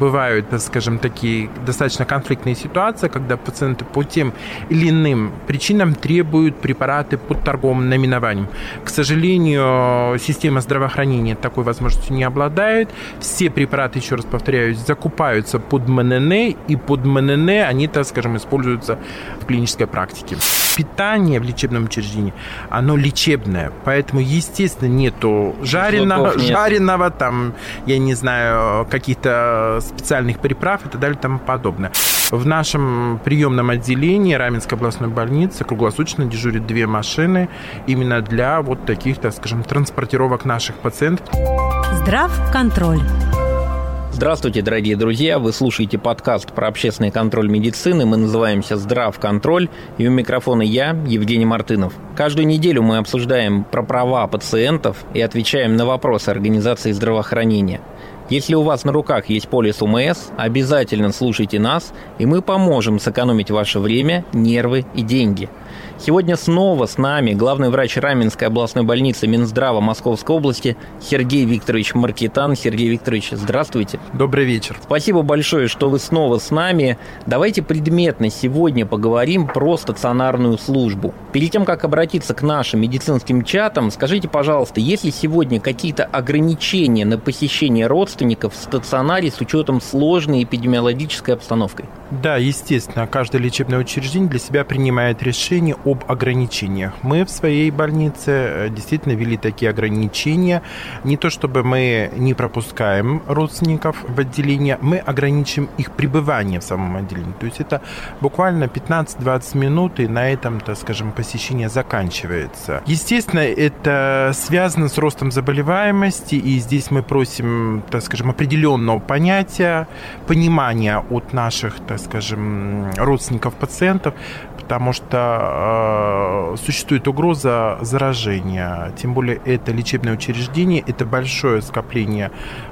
бывают, скажем, такие достаточно конфликтные ситуации, когда пациенты по тем или иным причинам требуют препараты под торговым наименованием. К сожалению, система здравоохранения такой возможностью не обладает. Все препараты, еще раз повторяюсь, закупаются под МНН, и под МНН они, так скажем, используются в клинической практике питание в лечебном учреждении, оно лечебное. Поэтому, естественно, нету жареного, нет. жареного там, я не знаю, каких-то специальных приправ и так далее и тому подобное. В нашем приемном отделении Раменской областной больницы круглосуточно дежурят две машины именно для вот таких, так скажем, транспортировок наших пациентов. Здрав контроль. Здравствуйте, дорогие друзья! Вы слушаете подкаст про общественный контроль медицины. Мы называемся «Здрав контроль» и у микрофона я, Евгений Мартынов. Каждую неделю мы обсуждаем про права пациентов и отвечаем на вопросы организации здравоохранения. Если у вас на руках есть полис УМС, обязательно слушайте нас, и мы поможем сэкономить ваше время, нервы и деньги – Сегодня снова с нами главный врач Раменской областной больницы Минздрава Московской области Сергей Викторович Маркетан. Сергей Викторович, здравствуйте. Добрый вечер. Спасибо большое, что вы снова с нами. Давайте предметно сегодня поговорим про стационарную службу. Перед тем, как обратиться к нашим медицинским чатам, скажите, пожалуйста, есть ли сегодня какие-то ограничения на посещение родственников в стационаре с учетом сложной эпидемиологической обстановкой? Да, естественно, каждое лечебное учреждение для себя принимает решение об ограничениях. Мы в своей больнице э, действительно ввели такие ограничения. Не то чтобы мы не пропускаем родственников в отделение, мы ограничим их пребывание в самом отделении. То есть это буквально 15-20 минут, и на этом, так скажем, посещение заканчивается. Естественно, это связано с ростом заболеваемости, и здесь мы просим, так скажем, определенного понятия, понимания от наших, так скажем, родственников пациентов, потому что э, существует угроза заражения. Тем более это лечебное учреждение, это большое скопление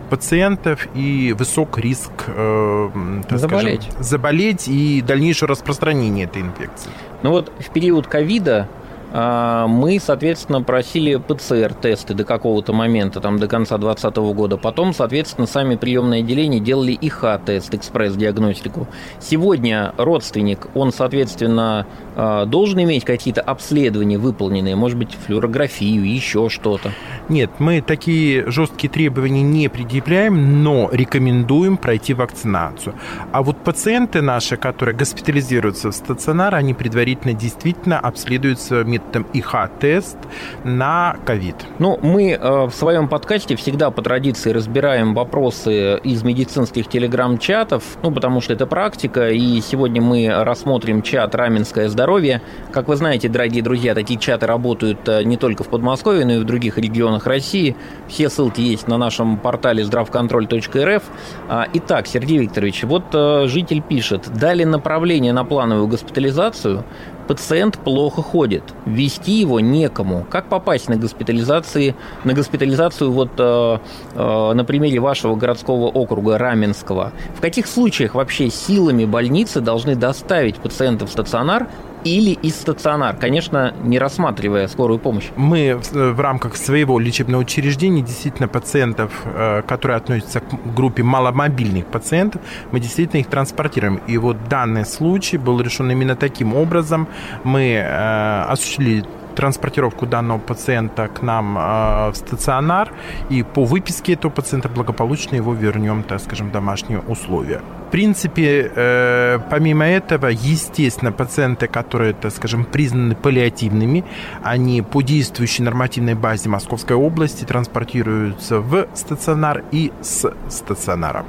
пациентов и высок риск э, заболеть. Скажем, заболеть и дальнейшее распространение этой инфекции. Ну вот в период ковида мы, соответственно, просили ПЦР-тесты до какого-то момента, там, до конца 2020 года. Потом, соответственно, сами приемные отделения делали ИХ-тест, экспресс-диагностику. Сегодня родственник, он, соответственно, а, должен иметь какие-то обследования выполненные, может быть, флюорографию, еще что-то? Нет, мы такие жесткие требования не предъявляем, но рекомендуем пройти вакцинацию. А вот пациенты наши, которые госпитализируются в стационар, они предварительно действительно обследуются методом ИХ-тест на ковид. Ну, мы э, в своем подкасте всегда по традиции разбираем вопросы из медицинских телеграм-чатов, ну, потому что это практика, и сегодня мы рассмотрим чат «Раменское здоровье». Как вы знаете, дорогие друзья, такие чаты работают э, не только в Подмосковье, но и в других регионах России. Все ссылки есть на нашем портале здравконтроль.рф. А, итак, Сергей Викторович, вот э, житель пишет, дали направление на плановую госпитализацию, пациент плохо ходит, вести его некому. Как попасть на госпитализации, на госпитализацию вот э, э, на примере вашего городского округа Раменского? В каких случаях вообще силами больницы должны доставить пациента в стационар или из стационар, конечно, не рассматривая скорую помощь. Мы в, в рамках своего лечебного учреждения действительно пациентов, э, которые относятся к группе маломобильных пациентов, мы действительно их транспортируем. И вот данный случай был решен именно таким образом. Мы э, осуществили транспортировку данного пациента к нам э, в стационар, и по выписке этого пациента благополучно его вернем, так скажем, в домашние условия. В принципе, э, помимо этого, естественно, пациенты, которые, так скажем, признаны паллиативными, они по действующей нормативной базе Московской области транспортируются в стационар и с стационара.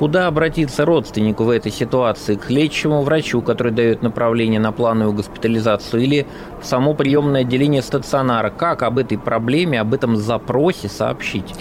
Куда обратиться родственнику в этой ситуации? К лечащему врачу, который дает направление на плановую госпитализацию, или в само приемное отделение стационара? Как об этой проблеме, об этом запросе сообщить?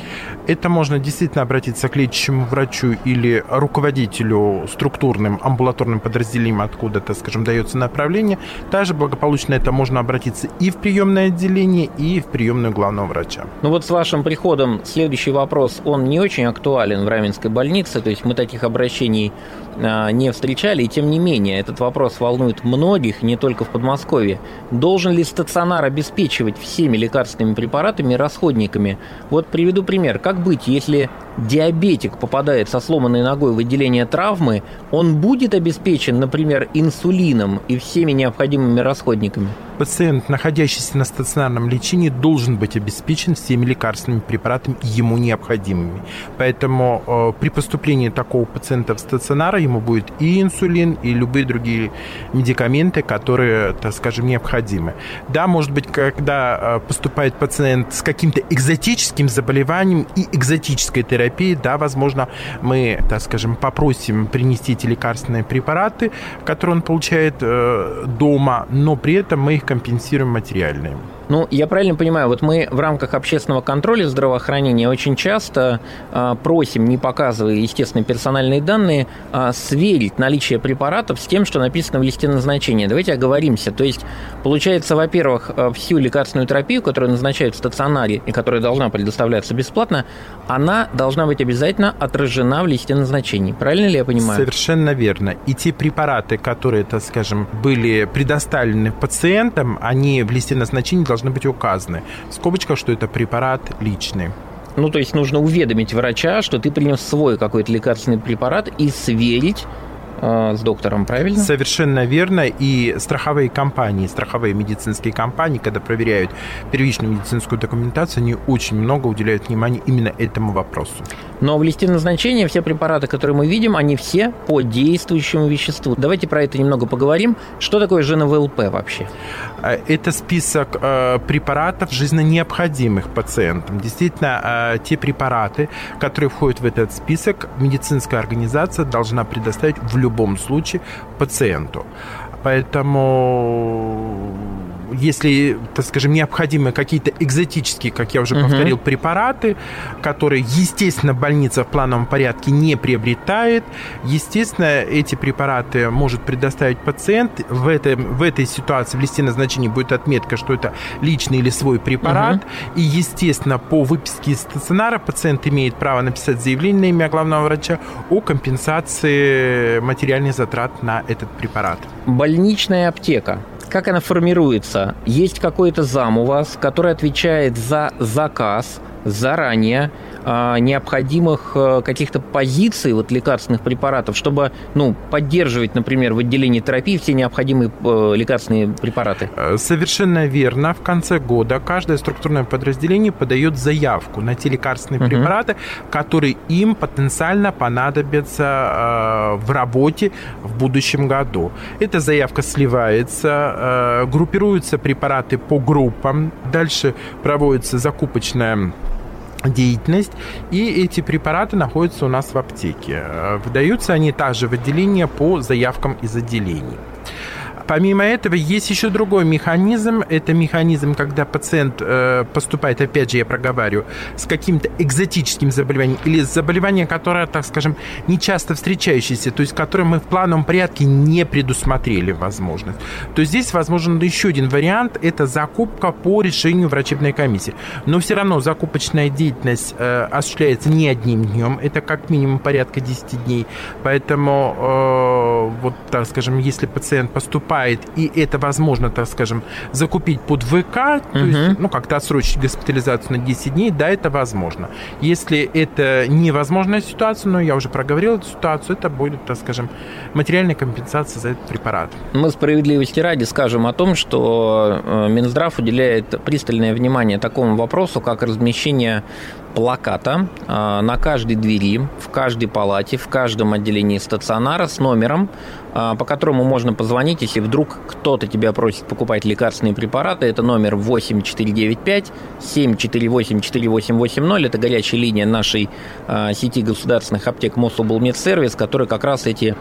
Это можно действительно обратиться к лечащему врачу или руководителю структурным амбулаторным подразделением, откуда-то, скажем, дается направление. Также благополучно это можно обратиться и в приемное отделение, и в приемную главного врача. Ну вот с вашим приходом следующий вопрос, он не очень актуален в Раменской больнице, то есть мы таких обращений а, не встречали, и тем не менее этот вопрос волнует многих, не только в Подмосковье. Должен ли стационар обеспечивать всеми лекарственными препаратами и расходниками? Вот приведу пример. Как быть, если диабетик попадает со сломанной ногой в отделение травмы, он будет обеспечен, например, инсулином и всеми необходимыми расходниками? Пациент, находящийся на стационарном лечении, должен быть обеспечен всеми лекарственными препаратами ему необходимыми. Поэтому э, при поступлении такого пациента в стационар ему будет и инсулин, и любые другие медикаменты, которые, так скажем, необходимы. Да, может быть, когда э, поступает пациент с каким-то экзотическим заболеванием и экзотической терапией, да, возможно, мы, так скажем, попросим принести эти лекарственные препараты, которые он получает э, дома, но при этом мы их компенсируем материальные. Ну, я правильно понимаю, вот мы в рамках общественного контроля здравоохранения очень часто э, просим, не показывая, естественно, персональные данные, э, сверить наличие препаратов с тем, что написано в листе назначения. Давайте оговоримся. То есть, получается, во-первых, а, всю лекарственную терапию, которую назначают в стационаре и которая должна предоставляться бесплатно, она должна быть обязательно отражена в листе назначений. Правильно ли я понимаю? Совершенно верно. И те препараты, которые, так скажем, были предоставлены пациентам, они в листе назначений должны должны быть указаны. В скобочках, что это препарат личный. Ну, то есть нужно уведомить врача, что ты принес свой какой-то лекарственный препарат и сверить с доктором, правильно? Совершенно верно. И страховые компании, страховые медицинские компании, когда проверяют первичную медицинскую документацию, они очень много уделяют внимания именно этому вопросу. Но в листе назначения все препараты, которые мы видим, они все по действующему веществу. Давайте про это немного поговорим. Что такое ЖНВЛП вообще? Э, это список э, препаратов жизненно необходимых пациентам. Действительно, те препараты, которые входят в этот список, медицинская организация должна предоставить в любом любом случае пациенту. Поэтому если, так скажем, необходимы какие-то экзотические, как я уже угу. повторил, препараты, которые, естественно, больница в плановом порядке не приобретает, естественно, эти препараты может предоставить пациент. В, этой в этой ситуации в листе назначения будет отметка, что это личный или свой препарат. Угу. И, естественно, по выписке из стационара пациент имеет право написать заявление на имя главного врача о компенсации материальных затрат на этот препарат. Больничная аптека как она формируется? Есть какой-то зам у вас, который отвечает за заказ заранее необходимых э, каких-то позиций вот, лекарственных препаратов, чтобы ну, поддерживать, например, в отделении терапии все необходимые э, лекарственные препараты? Э, совершенно верно. В конце года каждое структурное подразделение подает заявку на те лекарственные угу. препараты, которые им потенциально понадобятся в работе в будущем году. Эта заявка сливается, группируются препараты по группам, дальше проводится закупочная деятельность, и эти препараты находятся у нас в аптеке. Выдаются они также в отделение по заявкам из отделений. Помимо этого, есть еще другой механизм. Это механизм, когда пациент э, поступает, опять же, я проговариваю, с каким-то экзотическим заболеванием или заболеванием, которое, так скажем, не часто встречающееся, то есть которое мы в плановом порядке не предусмотрели возможность. То есть здесь возможен еще один вариант – это закупка по решению врачебной комиссии. Но все равно закупочная деятельность э, осуществляется не одним днем, это как минимум порядка 10 дней. Поэтому, э, вот, так скажем, если пациент поступает покупает, и это возможно, так скажем, закупить под ВК, то угу. есть, ну, как-то отсрочить госпитализацию на 10 дней, да, это возможно. Если это невозможная ситуация, но я уже проговорил эту ситуацию, это будет, так скажем, материальная компенсация за этот препарат. Мы справедливости ради скажем о том, что э, Минздрав уделяет пристальное внимание такому вопросу, как размещение плаката э, на каждой двери, в каждой палате, в каждом отделении стационара с номером, по которому можно позвонить, если вдруг кто-то тебя просит покупать лекарственные препараты. Это номер 8495 748 4880. Это горячая линия нашей э, сети государственных аптек Мособлмедсервис, который как раз эти,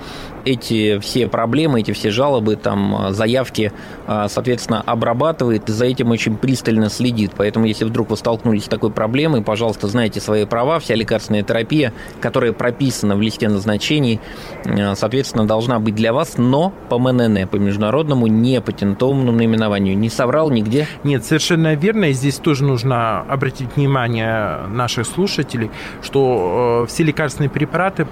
эти все проблемы, эти все жалобы, там, заявки, соответственно, обрабатывает и за этим очень пристально следит. Поэтому, если вдруг вы столкнулись с такой проблемой, пожалуйста, знайте свои права. Вся лекарственная терапия, которая прописана в листе назначений, соответственно, должна быть для вас, но по МНН, по международному непатентованному наименованию. Не соврал нигде? Нет, совершенно верно. И здесь тоже нужно обратить внимание наших слушателей, что все лекарственные препараты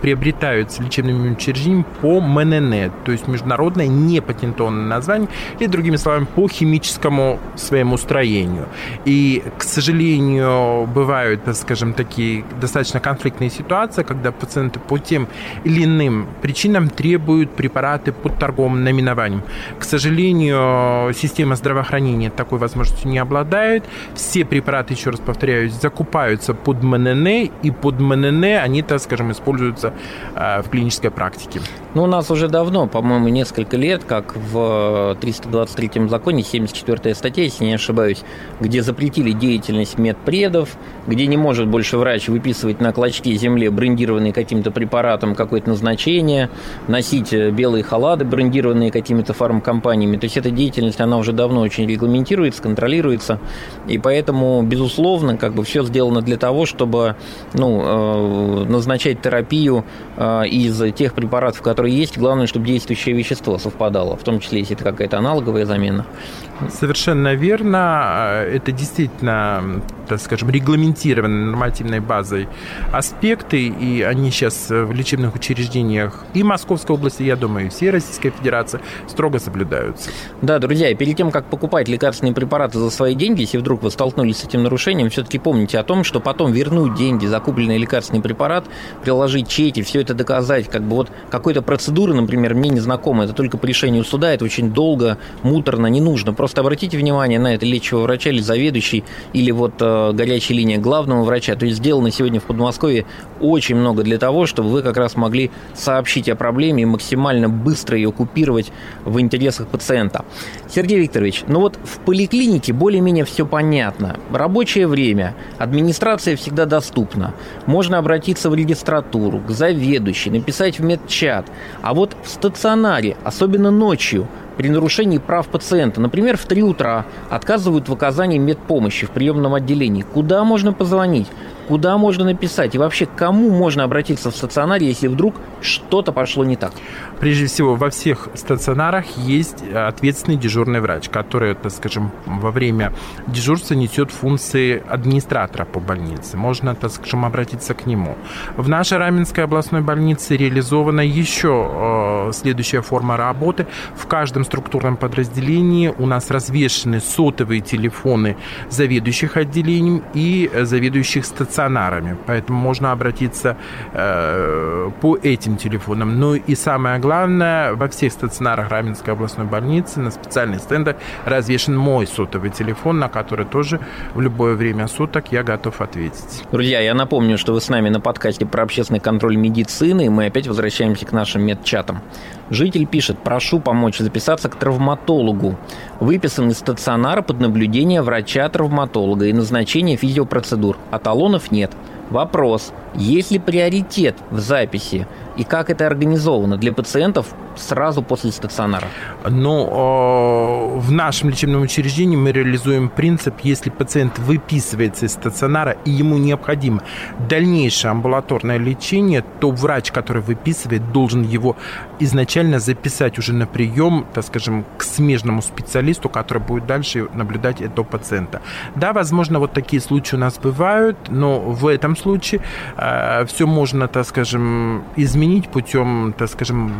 приобретаются лечебными учреждениями по МНН, то есть международное непатентованное название, или, другими словами, по химическому своему строению. И, к сожалению, бывают, скажем, такие достаточно конфликтные ситуации, когда пациенты по тем или иным причинам требуют препараты под торговым наименованием. К сожалению, система здравоохранения такой возможностью не обладает. Все препараты, еще раз повторяюсь, закупаются под МНН, и под МНН они, так скажем, используются а, в клинической практике. Ну, у нас уже давно, по-моему, несколько лет, как в 323-м законе, 74-я статья, если не ошибаюсь, где запретили деятельность медпредов, где не может больше врач выписывать на клочке земли брендированные каким-то препаратом какое-то назначение, носить белые халаты, брендированные какими-то фармкомпаниями. То есть эта деятельность, она уже давно очень регламентируется, контролируется, и поэтому, безусловно, как бы все сделано для того, чтобы ну, э, назначать терапию э, из тех препаратов, которые есть, главное, чтобы действующее вещество совпадало, в том числе, если это какая-то аналоговая замена. Совершенно верно. Это действительно, так скажем, регламентированные нормативной базой аспекты, и они сейчас в лечебных учреждениях и Московской области, я думаю, и всей Российской Федерации строго соблюдаются. Да, друзья, и перед тем, как покупать лекарственные препараты за свои деньги, если вдруг вы столкнулись с этим нарушением, все-таки помните о том, что потом вернуть деньги за купленный лекарственный препарат, приложить чеки, все это доказать, как бы вот какой-то процедуры, например, мне не знакома, это только по решению суда, это очень долго, муторно, не нужно. Просто обратите внимание на это лечащего врача или заведующий, или вот э, горячая линия главного врача. То есть сделано сегодня в Подмосковье очень много для того, чтобы вы как раз могли сообщить о проблеме максимально быстро ее купировать в интересах пациента. Сергей Викторович, ну вот в поликлинике более-менее все понятно. Рабочее время, администрация всегда доступна. Можно обратиться в регистратуру, к заведующей, написать в медчат. А вот в стационаре, особенно ночью, при нарушении прав пациента, например, в 3 утра отказывают в оказании медпомощи в приемном отделении, куда можно позвонить? Куда можно написать? И вообще, кому можно обратиться в стационаре, если вдруг что-то пошло не так? Прежде всего, во всех стационарах есть ответственный дежурный врач, который, так скажем, во время дежурства несет функции администратора по больнице. Можно, так скажем, обратиться к нему. В нашей Раменской областной больнице реализована еще э, следующая форма работы. В каждом структурном подразделении у нас развешены сотовые телефоны заведующих отделением и заведующих стационаров стационарами, поэтому можно обратиться э, по этим телефонам. Ну и самое главное, во всех стационарах Раменской областной больницы на специальных стендах развешен мой сотовый телефон, на который тоже в любое время суток я готов ответить. Друзья, я напомню, что вы с нами на подкасте про общественный контроль медицины, и мы опять возвращаемся к нашим медчатам. Житель пишет, прошу помочь записаться к травматологу. Выписан из стационара под наблюдение врача-травматолога и назначение физиопроцедур, а талонов нет. Вопрос, есть ли приоритет в записи и как это организовано для пациентов сразу после стационара? Ну, в нашем лечебном учреждении мы реализуем принцип, если пациент выписывается из стационара и ему необходимо дальнейшее амбулаторное лечение, то врач, который выписывает, должен его изначально записать уже на прием, так скажем, к смежному специалисту, который будет дальше наблюдать этого пациента. Да, возможно, вот такие случаи у нас бывают, но в этом случае э, все можно, так скажем, изменить путем, так скажем,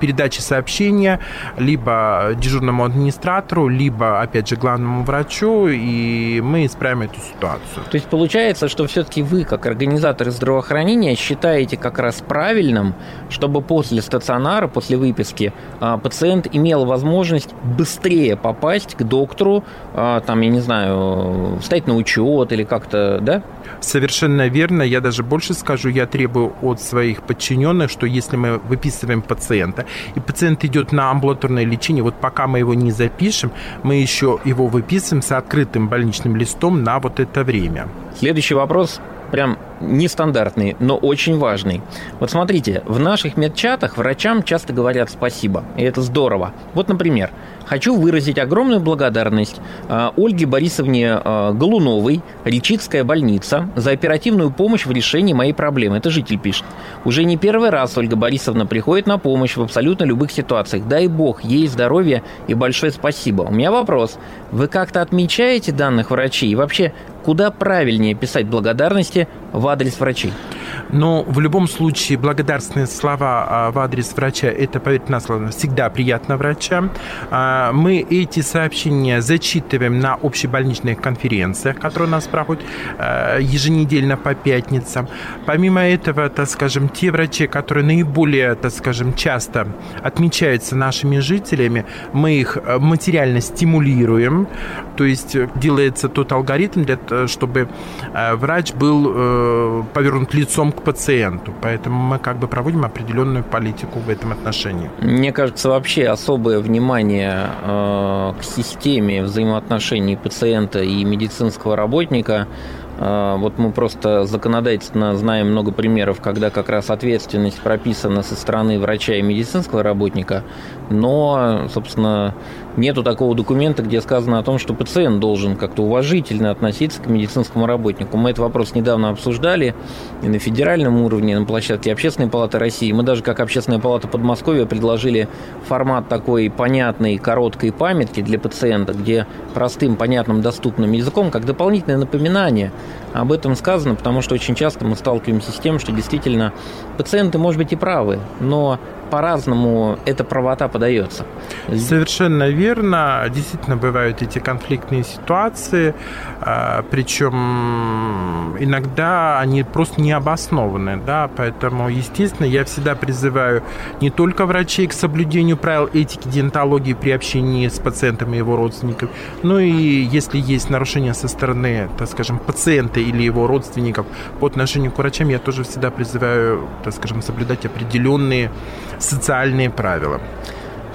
передачи сообщения либо дежурному администратору, либо, опять же, главному врачу, и мы исправим эту ситуацию. То есть получается, что все-таки вы, как организаторы здравоохранения, считаете как раз правильным, чтобы после стационара, после выписки, а, пациент имел возможность быстрее попасть к доктору, а, там, я не знаю, встать на учет или как-то, да? Совершенно верно. Я даже больше скажу, я требую от своих подчиненных, что если мы выписываем пациента, и пациент идет на амбулаторное лечение, вот пока мы его не запишем, мы еще его выписываем с открытым больничным листом на вот это время. Следующий вопрос прям нестандартный, но очень важный. Вот смотрите, в наших медчатах врачам часто говорят спасибо, и это здорово. Вот, например, хочу выразить огромную благодарность э, Ольге Борисовне э, Голуновой, Речицкая больница, за оперативную помощь в решении моей проблемы. Это житель пишет. Уже не первый раз Ольга Борисовна приходит на помощь в абсолютно любых ситуациях. Дай бог ей здоровья и большое спасибо. У меня вопрос. Вы как-то отмечаете данных врачей? И вообще, куда правильнее писать благодарности в адрес врачей? Но в любом случае благодарственные слова а, в адрес врача, это, поверьте на слово, всегда приятно врачам. А, мы эти сообщения зачитываем на общебольничных конференциях, которые у нас проходят а, еженедельно по пятницам. Помимо этого, так скажем, те врачи, которые наиболее, так скажем, часто отмечаются нашими жителями, мы их материально стимулируем, то есть делается тот алгоритм, для, чтобы врач был э, повернут лицом к пациенту. Поэтому мы как бы проводим определенную политику в этом отношении. Мне кажется, вообще особое внимание э, к системе взаимоотношений пациента и медицинского работника вот мы просто законодательно знаем много примеров, когда как раз ответственность прописана со стороны врача и медицинского работника, но, собственно, нету такого документа, где сказано о том, что пациент должен как-то уважительно относиться к медицинскому работнику. Мы этот вопрос недавно обсуждали и на федеральном уровне, и на площадке Общественной палаты России. Мы даже как Общественная палата Подмосковья предложили формат такой понятной, короткой памятки для пациента, где простым, понятным, доступным языком, как дополнительное напоминание об этом сказано, потому что очень часто мы сталкиваемся с тем, что действительно пациенты, может быть, и правы, но по-разному эта правота подается. Совершенно верно. Действительно бывают эти конфликтные ситуации, а, причем иногда они просто не обоснованы, да, поэтому, естественно, я всегда призываю не только врачей к соблюдению правил этики диентологии при общении с пациентом и его родственниками, но и если есть нарушения со стороны, так скажем, пациента или его родственников по отношению к врачам, я тоже всегда призываю, так скажем, соблюдать определенные социальные правила.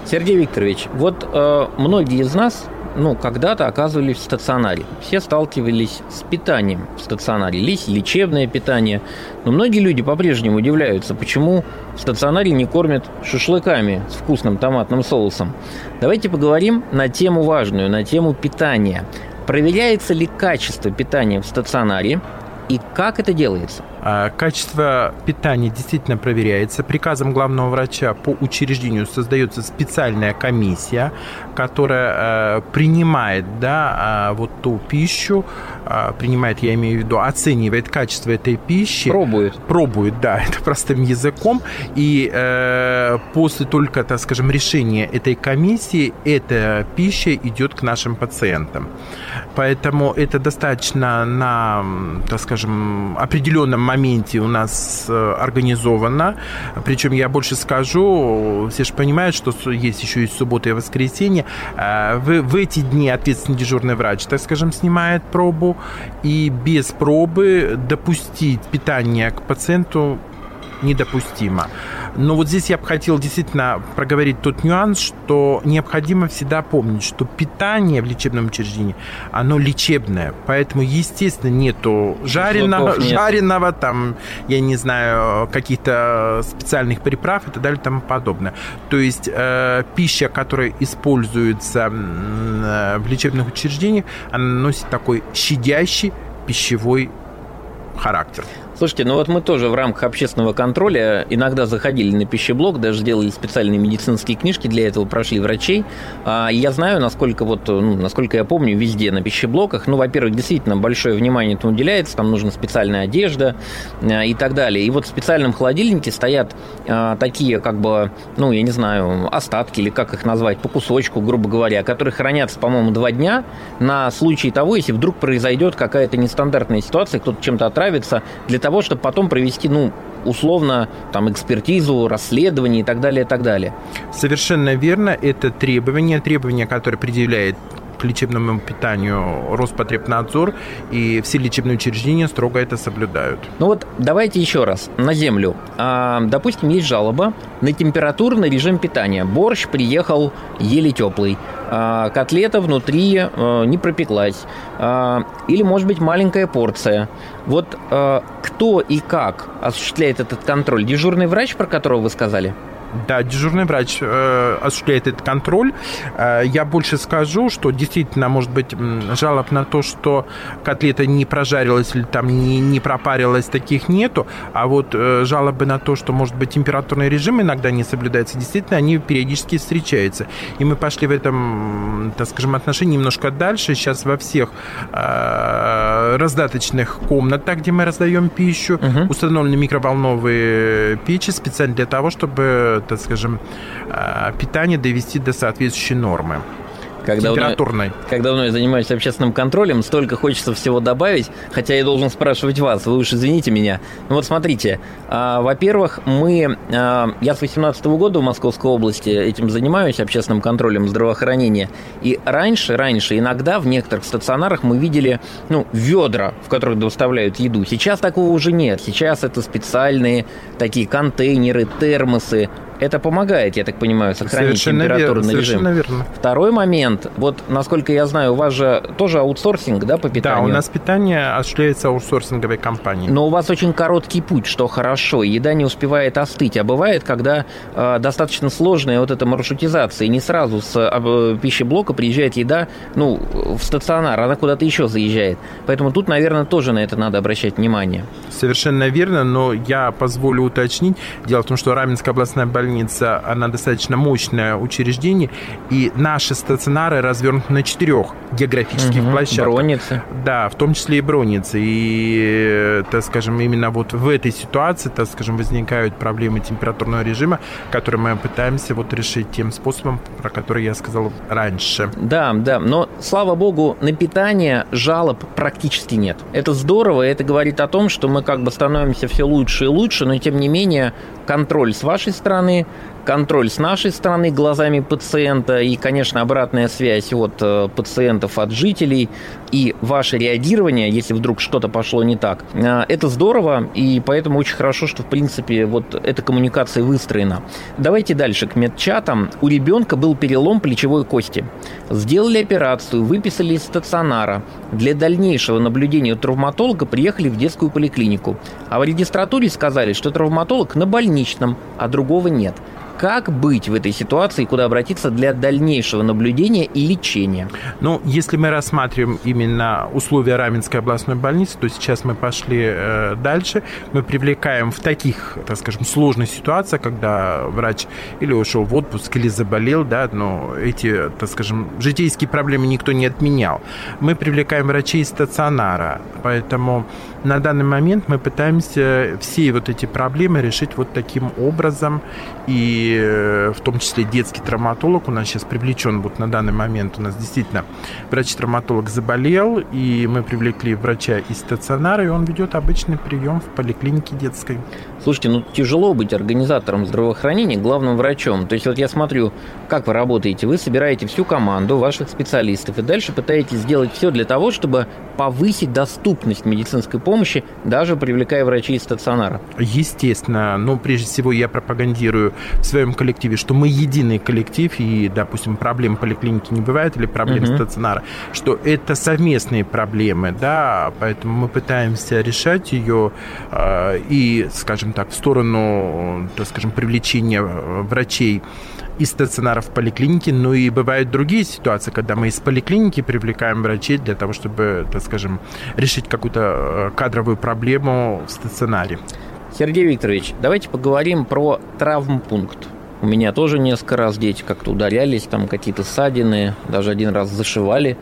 Сергей Викторович, вот э, многие из нас ну, когда-то оказывались в стационаре. Все сталкивались с питанием в стационаре. Лись лечебное питание. Но многие люди по-прежнему удивляются, почему в стационаре не кормят шашлыками с вкусным томатным соусом. Давайте поговорим на тему важную, на тему питания. Проверяется ли качество питания в стационаре и как это делается? А, качество питания действительно проверяется. Приказом главного врача по учреждению создается специальная комиссия, которая э, принимает да, а, вот ту пищу, а, принимает, я имею в виду, оценивает качество этой пищи. Пробует. Пробует, да, это простым языком. И э, после только, так скажем, решения этой комиссии эта пища идет к нашим пациентам. Поэтому это достаточно на, так скажем, определенном моменте у нас э, организовано. Причем я больше скажу, все же понимают, что есть еще и суббота и воскресенье. Э, в, в эти дни ответственный дежурный врач, так скажем, снимает пробу. И без пробы допустить питание к пациенту недопустимо. Но вот здесь я бы хотел действительно проговорить тот нюанс, что необходимо всегда помнить, что питание в лечебном учреждении, оно лечебное. Поэтому, естественно, нету жареного, нет. жареного там, я не знаю, каких-то специальных приправ и так далее и тому подобное. То есть э, пища, которая используется э, в лечебных учреждениях, она носит такой щадящий пищевой характер. Слушайте, ну вот мы тоже в рамках общественного контроля иногда заходили на пищеблок, даже сделали специальные медицинские книжки для этого, прошли врачей. А я знаю, насколько вот, ну, насколько я помню, везде на пищеблоках, ну, во-первых, действительно большое внимание этому уделяется, там нужна специальная одежда а, и так далее. И вот в специальном холодильнике стоят а, такие, как бы, ну, я не знаю, остатки или как их назвать, по кусочку, грубо говоря, которые хранятся, по-моему, два дня на случай того, если вдруг произойдет какая-то нестандартная ситуация, кто-то чем-то отравится, для того, чтобы потом провести, ну, условно, там, экспертизу, расследование и так далее, и так далее. Совершенно верно. Это требование, требование, которое предъявляет к лечебному питанию Роспотребнадзор, и все лечебные учреждения строго это соблюдают. Ну вот давайте еще раз на землю. А, допустим, есть жалоба на температурный режим питания. Борщ приехал еле теплый. А, котлета внутри а, не пропеклась. А, или, может быть, маленькая порция. Вот а, кто и как осуществляет этот контроль? Дежурный врач, про которого вы сказали? Да, дежурный врач э, осуществляет этот контроль. Э, я больше скажу, что действительно может быть жалоб на то, что котлета не прожарилась или там не, не пропарилась, таких нету. А вот э, жалобы на то, что может быть температурный режим иногда не соблюдается, действительно они периодически встречаются. И мы пошли в этом, так скажем, отношении немножко дальше. Сейчас во всех э, раздаточных комнатах, где мы раздаем пищу, угу. установлены микроволновые печи специально для того, чтобы так скажем, а, питание довести до соответствующей нормы когда температурной. Давно, когда давно я занимаюсь общественным контролем, столько хочется всего добавить, хотя я должен спрашивать вас, вы уж извините меня. Ну вот смотрите, а, во-первых, мы, а, я с 18 -го года в Московской области этим занимаюсь, общественным контролем здравоохранения, и раньше, раньше иногда в некоторых стационарах мы видели, ну, ведра, в которых доставляют еду. Сейчас такого уже нет. Сейчас это специальные такие контейнеры, термосы, это помогает, я так понимаю, сохранить совершенно температурный верно, режим. Верно. Второй момент, вот насколько я знаю, у вас же тоже аутсорсинг, да, по питанию? Да, у нас питание осуществляется аутсорсинговой компанией. Но у вас очень короткий путь, что хорошо, еда не успевает остыть. А бывает, когда э, достаточно сложная вот эта маршрутизация, и не сразу с э, пищеблока приезжает еда, ну, в стационар, она куда-то еще заезжает. Поэтому тут, наверное, тоже на это надо обращать внимание. Совершенно верно, но я позволю уточнить. Дело в том, что Раменская областная больница больница, она достаточно мощное учреждение, и наши стационары развернуты на четырех географических угу, площадках. Броницы. Да, в том числе и броницы. И, так скажем, именно вот в этой ситуации, так скажем, возникают проблемы температурного режима, которые мы пытаемся вот решить тем способом, про который я сказал раньше. Да, да, но, слава богу, на питание жалоб практически нет. Это здорово, и это говорит о том, что мы как бы становимся все лучше и лучше, но тем не менее контроль с вашей стороны, family контроль с нашей стороны глазами пациента и, конечно, обратная связь от э, пациентов, от жителей и ваше реагирование, если вдруг что-то пошло не так. Э, это здорово, и поэтому очень хорошо, что, в принципе, вот эта коммуникация выстроена. Давайте дальше к медчатам. У ребенка был перелом плечевой кости. Сделали операцию, выписали из стационара. Для дальнейшего наблюдения травматолога приехали в детскую поликлинику. А в регистратуре сказали, что травматолог на больничном, а другого нет. Как быть в этой ситуации, куда обратиться для дальнейшего наблюдения и лечения? Ну, если мы рассматриваем именно условия Раменской областной больницы, то сейчас мы пошли э, дальше. Мы привлекаем в таких, так скажем, сложных ситуациях, когда врач или ушел в отпуск, или заболел, да, но эти, так скажем, житейские проблемы никто не отменял. Мы привлекаем врачей из стационара, поэтому на данный момент мы пытаемся все вот эти проблемы решить вот таким образом. И э, в том числе детский травматолог у нас сейчас привлечен вот на данный момент. У нас действительно врач-травматолог заболел, и мы привлекли врача из стационара, и он ведет обычный прием в поликлинике детской. Слушайте, ну тяжело быть организатором здравоохранения, главным врачом. То есть вот я смотрю, как вы работаете. Вы собираете всю команду ваших специалистов и дальше пытаетесь сделать все для того, чтобы повысить доступность медицинской помощи, даже привлекая врачей из стационара. Естественно. Но прежде всего я пропагандирую в своем коллективе, что мы единый коллектив, и, допустим, проблем поликлиники не бывает или проблем угу. стационара, что это совместные проблемы, да, поэтому мы пытаемся решать ее э, и, скажем, так, в сторону, так скажем, привлечения э, врачей из стационаров в поликлинике, но и бывают другие ситуации, когда мы из поликлиники привлекаем врачей для того, чтобы, так скажем, решить какую-то э, кадровую проблему в стационаре. Сергей Викторович, давайте поговорим про травмпункт. У меня тоже несколько раз дети как-то ударялись, там какие-то ссадины, даже один раз зашивали.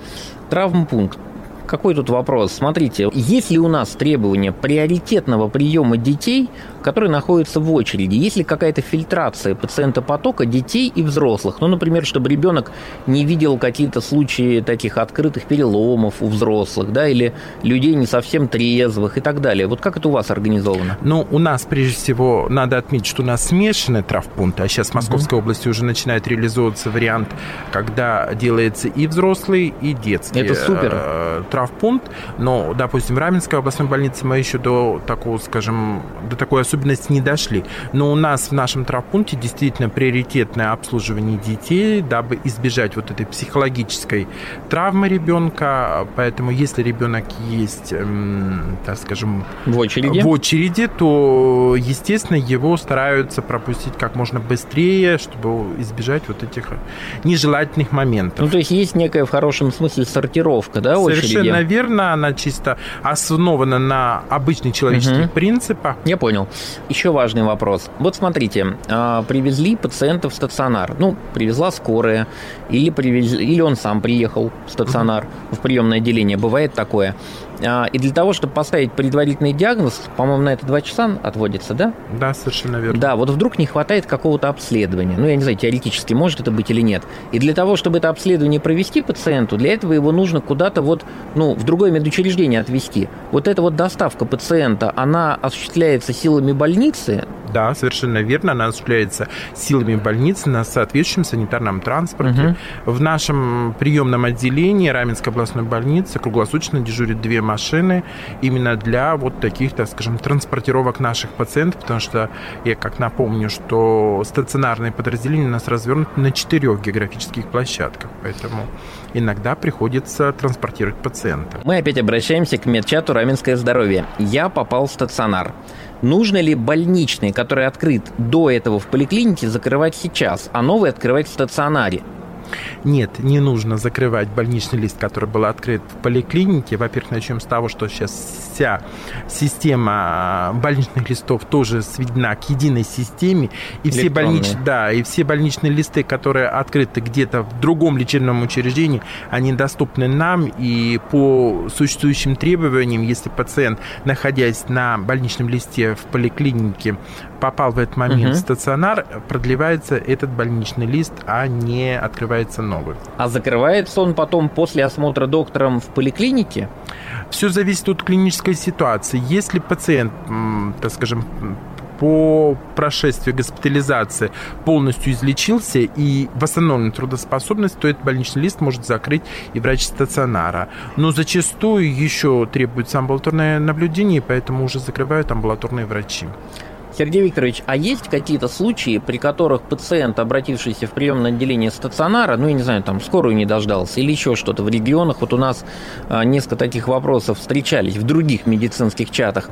Травмпункт Какой тут вопрос? Смотрите, есть ли у нас требование приоритетного приема детей, которые находятся в очереди? Есть ли какая-то фильтрация пациента потока детей и взрослых? Ну, например, чтобы ребенок не видел какие-то случаи таких открытых переломов у взрослых, да, или людей не совсем трезвых и так далее. Вот как это у вас организовано? Ну, у нас, прежде всего, надо отметить, что у нас смешанные травпункты, а сейчас в Московской угу. области уже начинает реализовываться вариант, когда делается и взрослый, и детский. Это супер э, травпункт, но, допустим, в Раменской областной больнице мы еще до такого, скажем, до такой особенности не дошли. Но у нас в нашем травпункте действительно приоритетное обслуживание детей, дабы избежать вот этой психологической травмы ребенка. Поэтому, если ребенок есть, эм, так скажем, в очереди, в очереди, то, естественно, его стараются пропустить как можно быстрее, чтобы избежать вот этих нежелательных моментов. Ну, то есть есть некая в хорошем смысле сортировка, да, очереди? совершенно верно. Она чисто основана на обычных человеческих угу. принципах. Я понял. Еще важный вопрос. Вот смотрите, а, привезли пациента в стационар. Ну, привезла скорая, или, привезли, или он сам приехал в стационар, в приемное отделение. Бывает такое. А, и для того, чтобы поставить предварительный диагноз, по-моему, на это два часа отводится, да? Да, совершенно верно. Да, вот вдруг не хватает какого-то обследования. Ну, я не знаю, теоретически может это быть или нет. И для того, чтобы это обследование провести пациенту, для этого его нужно куда-то вот, ну, в другое медучреждение отвезти. Вот эта вот доставка пациента, она осуществляется силами больницы, да, совершенно верно. Она осуществляется силами больницы на соответствующем санитарном транспорте. Угу. В нашем приемном отделении Раменской областной больницы круглосуточно дежурят две машины именно для вот таких, так скажем, транспортировок наших пациентов, потому что я как напомню, что стационарные подразделения у нас развернуты на четырех географических площадках, поэтому иногда приходится транспортировать пациента. Мы опять обращаемся к медчату «Раменское здоровье». Я попал в стационар. Нужно ли больничный, который открыт до этого в поликлинике, закрывать сейчас, а новый открывать в стационаре? Нет, не нужно закрывать больничный лист, который был открыт в поликлинике. Во-первых, начнем с того, что сейчас вся система больничных листов тоже сведена к единой системе. И все, больнич... да, и все больничные листы, которые открыты где-то в другом лечебном учреждении, они доступны нам. И по существующим требованиям, если пациент, находясь на больничном листе в поликлинике, попал в этот момент угу. в стационар, продлевается этот больничный лист, а не открывается новый. А закрывается он потом после осмотра доктором в поликлинике? Все зависит от клинической ситуации. Если пациент, так скажем, по прошествии госпитализации полностью излечился и восстановлена трудоспособность, то этот больничный лист может закрыть и врач стационара. Но зачастую еще требуется амбулаторное наблюдение, поэтому уже закрывают амбулаторные врачи. Сергей Викторович, а есть какие-то случаи, при которых пациент, обратившийся в приемное отделение стационара, ну, я не знаю, там, скорую не дождался или еще что-то в регионах, вот у нас а, несколько таких вопросов встречались в других медицинских чатах,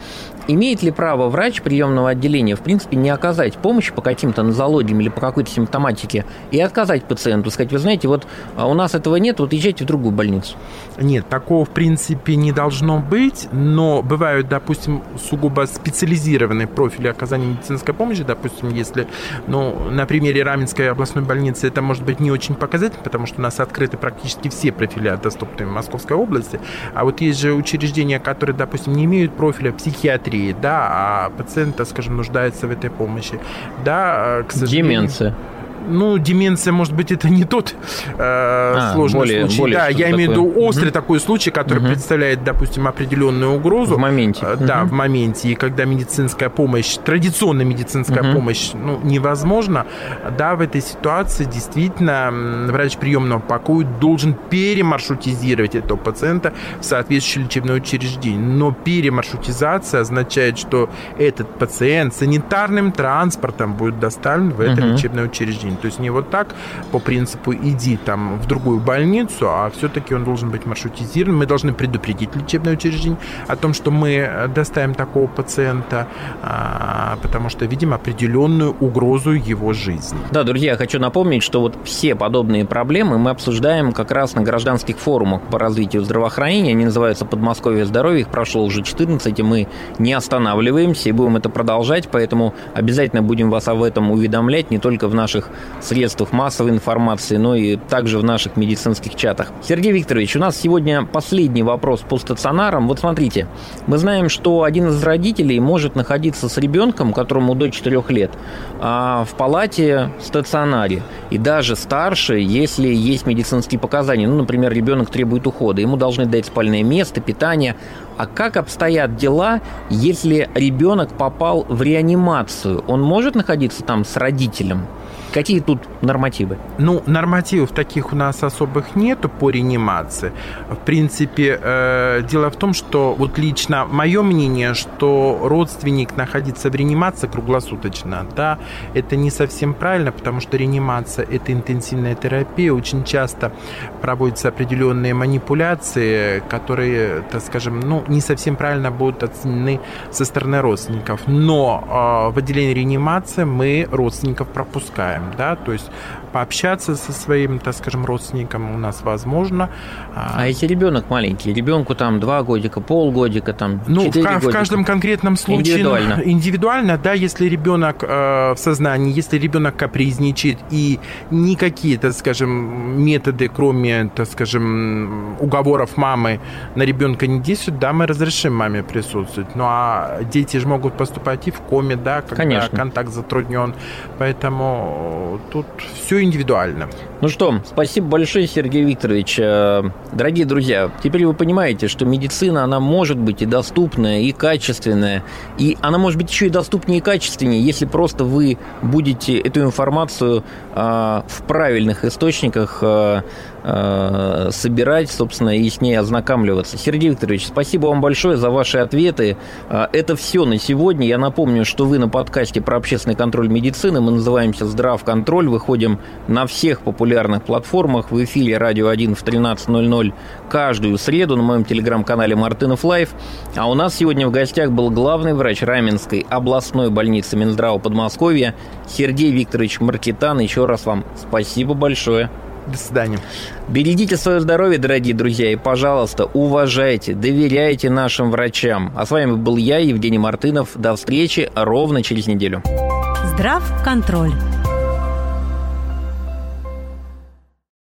имеет ли право врач приемного отделения, в принципе, не оказать помощь по каким-то нозологиям или по какой-то симптоматике и отказать пациенту, сказать, вы знаете, вот а у нас этого нет, вот езжайте в другую больницу? Нет, такого, в принципе, не должно быть, но бывают, допустим, сугубо специализированные профили оказания оказания медицинской помощи, допустим, если, ну, на примере Раменской областной больницы это может быть не очень показательно, потому что у нас открыты практически все профиля, доступные в Московской области, а вот есть же учреждения, которые, допустим, не имеют профиля психиатрии, да, а пациент, скажем, нуждается в этой помощи, да, к сожалению... Деменция ну, деменция, может быть, это не тот э, а, сложный более, случай. Более да, я имею в виду острый угу. такой случай, который угу. представляет, допустим, определенную угрозу. В моменте. Э, да, угу. в моменте. И когда медицинская помощь, традиционная медицинская угу. помощь, ну, невозможна, да, в этой ситуации действительно врач приемного покоя должен перемаршрутизировать этого пациента в соответствующее лечебное учреждение. Но перемаршрутизация означает, что этот пациент санитарным транспортом будет доставлен в это угу. лечебное учреждение лечения. То есть не вот так по принципу иди там в другую больницу, а все-таки он должен быть маршрутизирован. Мы должны предупредить лечебное учреждение о том, что мы доставим такого пациента, а, потому что видим определенную угрозу его жизни. Да, друзья, я хочу напомнить, что вот все подобные проблемы мы обсуждаем как раз на гражданских форумах по развитию здравоохранения. Они называются «Подмосковье здоровья». Их прошло уже 14, и мы не останавливаемся и будем это продолжать, поэтому обязательно будем вас об этом уведомлять не только в наших средствах массовой информации, но и также в наших медицинских чатах. Сергей Викторович, у нас сегодня последний вопрос по стационарам. Вот смотрите, мы знаем, что один из родителей может находиться с ребенком, которому до 4 лет, а, в палате стационаре. И даже старше, если есть медицинские показания. Ну, например, ребенок требует ухода, ему должны дать спальное место, питание. А как обстоят дела, если ребенок попал в реанимацию? Он может находиться там с родителем? Какие тут нормативы? Ну, нормативов таких у нас особых нету по реанимации. В принципе, э, дело в том, что вот лично мое мнение, что родственник находится в реанимации круглосуточно, да, это не совсем правильно, потому что реанимация – это интенсивная терапия, очень часто проводятся определенные манипуляции, которые, так скажем, ну, не совсем правильно будут оценены со стороны родственников. Но э, в отделении реанимации мы родственников пропускаем да, то есть пообщаться со своим, так скажем, родственником у нас возможно. А, а если ребенок маленький, ребенку там два годика, полгодика, там ну, в, годика. в каждом конкретном случае индивидуально, индивидуально да, если ребенок э, в сознании, если ребенок капризничает и никакие, так скажем, методы, кроме, так скажем, уговоров мамы на ребенка не действуют, да, мы разрешим маме присутствовать. Ну а дети же могут поступать и в коме, да, когда Конечно. контакт затруднен. Поэтому тут все индивидуально. Ну что, спасибо большое, Сергей Викторович. Э, дорогие друзья, теперь вы понимаете, что медицина, она может быть и доступная, и качественная, и она может быть еще и доступнее и качественнее, если просто вы будете эту информацию э, в правильных источниках э, собирать, собственно, и с ней ознакомливаться. Сергей Викторович, спасибо вам большое за ваши ответы. Э, это все на сегодня. Я напомню, что вы на подкасте про общественный контроль медицины. Мы называемся «Здравконтроль». Выходим на всех популярных платформах. В эфире «Радио 1» в 13.00 каждую среду на моем телеграм-канале «Мартынов Life». А у нас сегодня в гостях был главный врач Раменской областной больницы Минздрава Подмосковья Сергей Викторович Маркетан. Еще раз вам спасибо большое. До свидания. Берегите свое здоровье, дорогие друзья, и, пожалуйста, уважайте, доверяйте нашим врачам. А с вами был я, Евгений Мартынов. До встречи ровно через неделю. Здрав контроль.